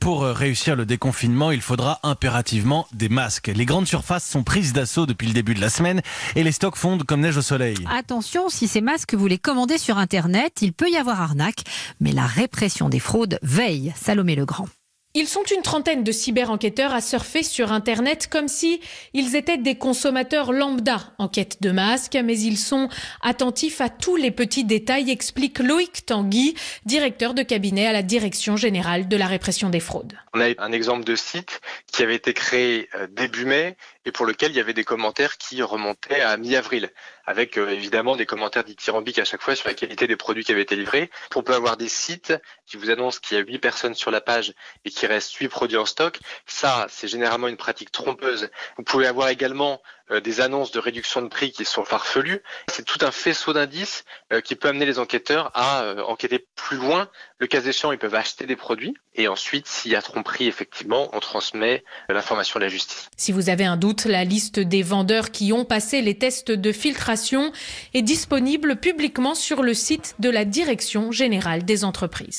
Pour euh, réussir le déconfinement, il faudra impérativement des masques. Les grandes surfaces sont prises d'assaut depuis le début de la semaine et les stocks fondent comme neige au soleil. Attention, si ces masques vous les commandez sur Internet, il peut y avoir arnaque, mais la répression des fraudes veille. Salomé Legrand. Ils sont une trentaine de cyber-enquêteurs à surfer sur Internet comme si ils étaient des consommateurs lambda en quête de masques, mais ils sont attentifs à tous les petits détails, explique Loïc Tanguy, directeur de cabinet à la Direction générale de la répression des fraudes. On a un exemple de site qui avait été créé euh, début mai et pour lequel il y avait des commentaires qui remontaient à mi-avril, avec euh, évidemment des commentaires dithyrambiques à chaque fois sur la qualité des produits qui avaient été livrés. On peut avoir des sites qui vous annoncent qu'il y a 8 personnes sur la page et qu'il reste 8 produits en stock. Ça, c'est généralement une pratique trompeuse. Vous pouvez avoir également des annonces de réduction de prix qui sont farfelues. C'est tout un faisceau d'indices euh, qui peut amener les enquêteurs à euh, enquêter plus loin. Le cas échéant, ils peuvent acheter des produits et ensuite, s'il y a tromperie, effectivement, on transmet l'information à la justice. Si vous avez un doute, la liste des vendeurs qui ont passé les tests de filtration est disponible publiquement sur le site de la Direction générale des entreprises.